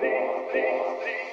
please, please, please.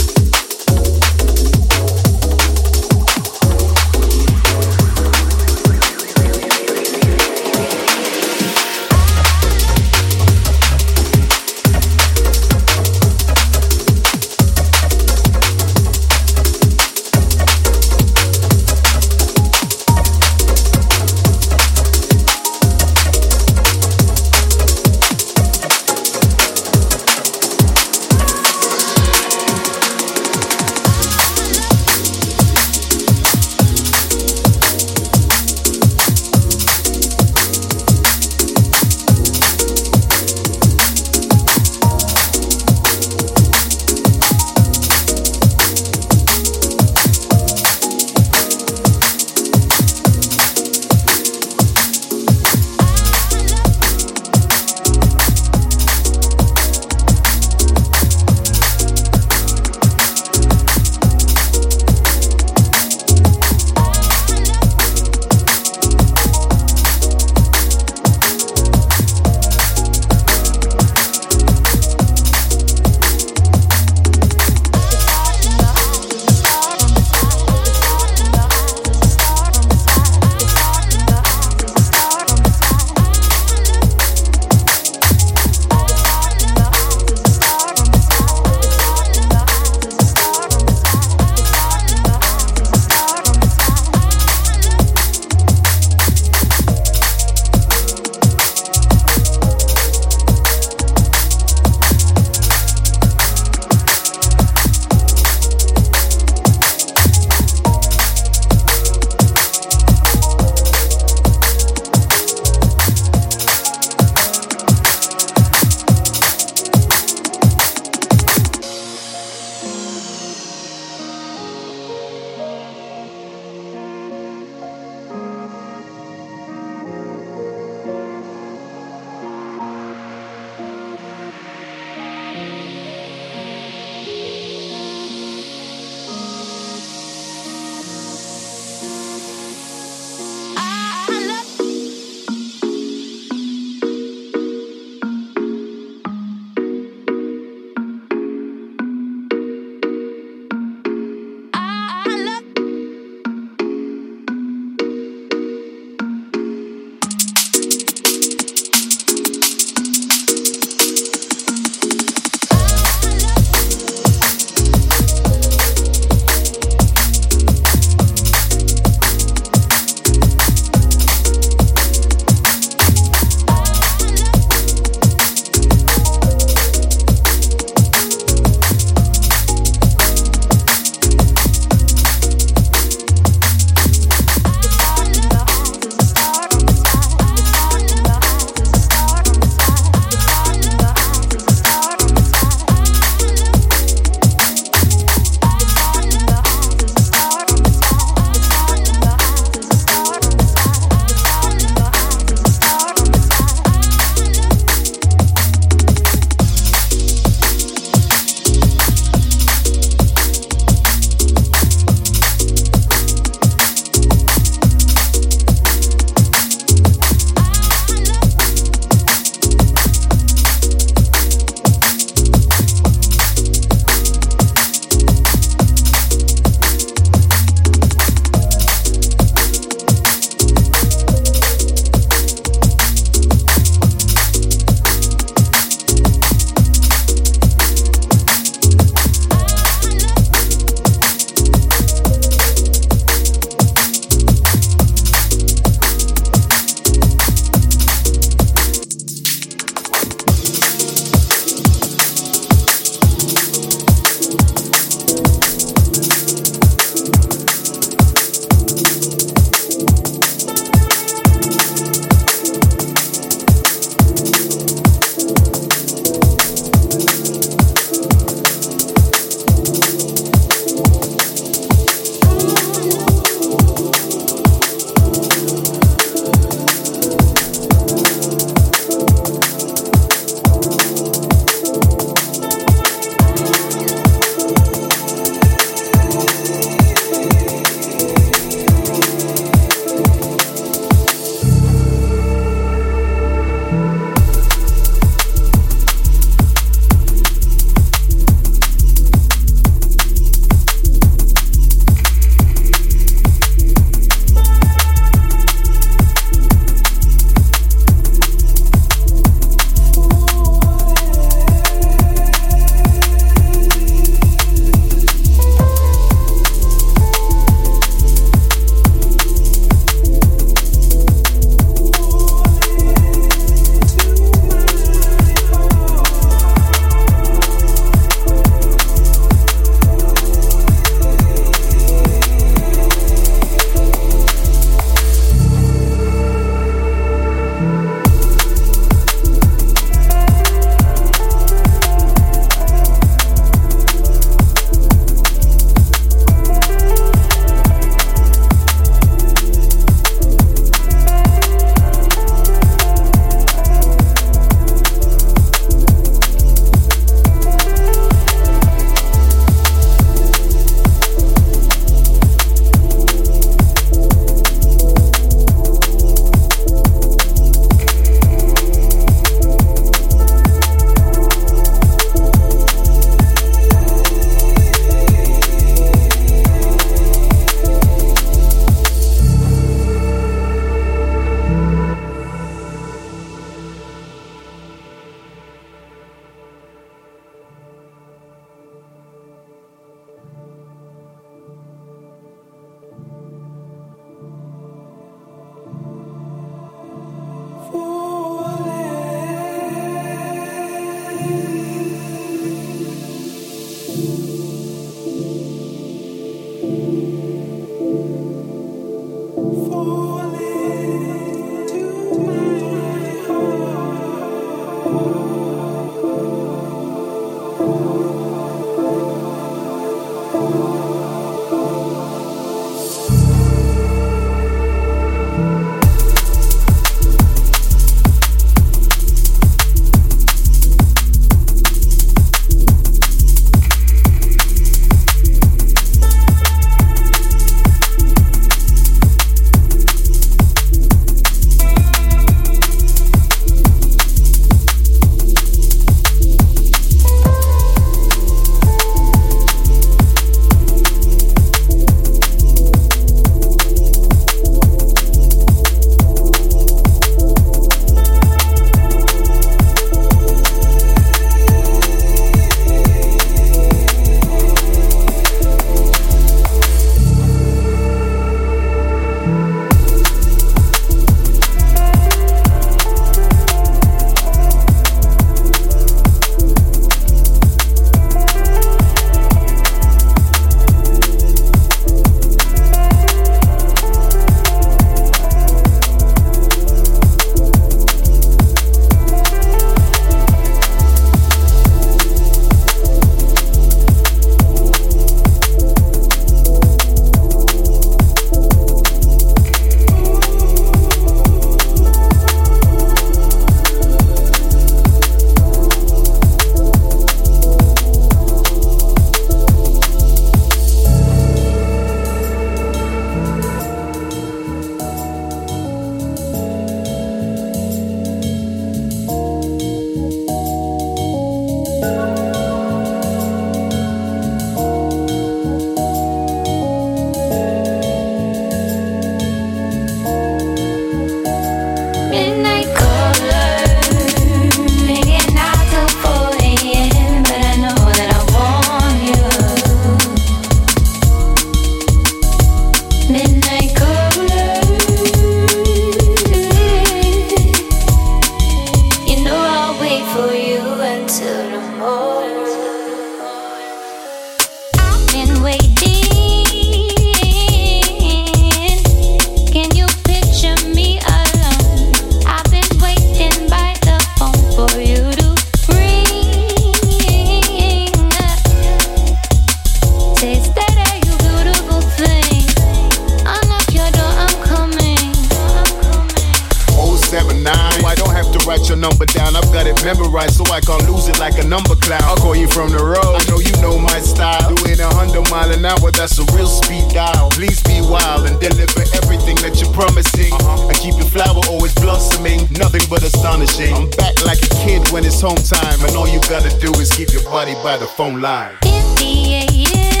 lose it like a number cloud. I'll call you from the road. I know you know my style. Doing a hundred mile an hour, that's a real speed dial. Please be wild and deliver everything that you're promising. Uh-huh. And keep your flower always blossoming, nothing but astonishing. I'm back like a kid when it's home time, and all you gotta do is keep your body by the phone line. The, yeah.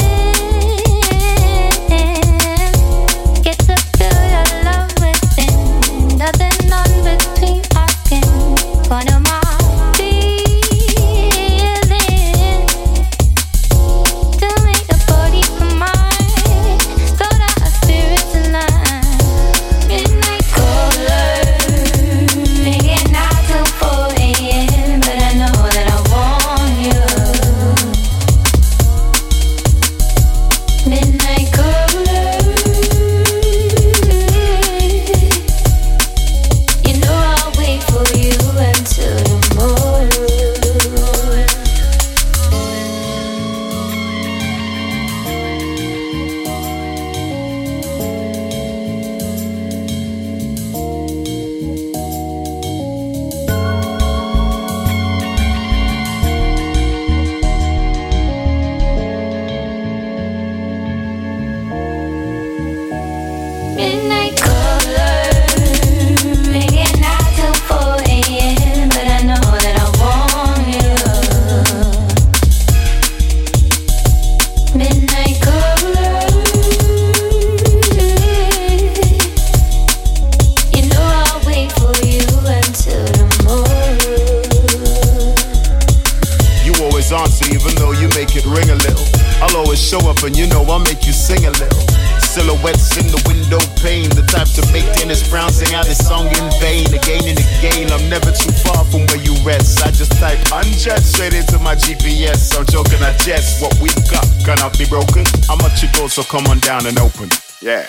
down and open. Yeah.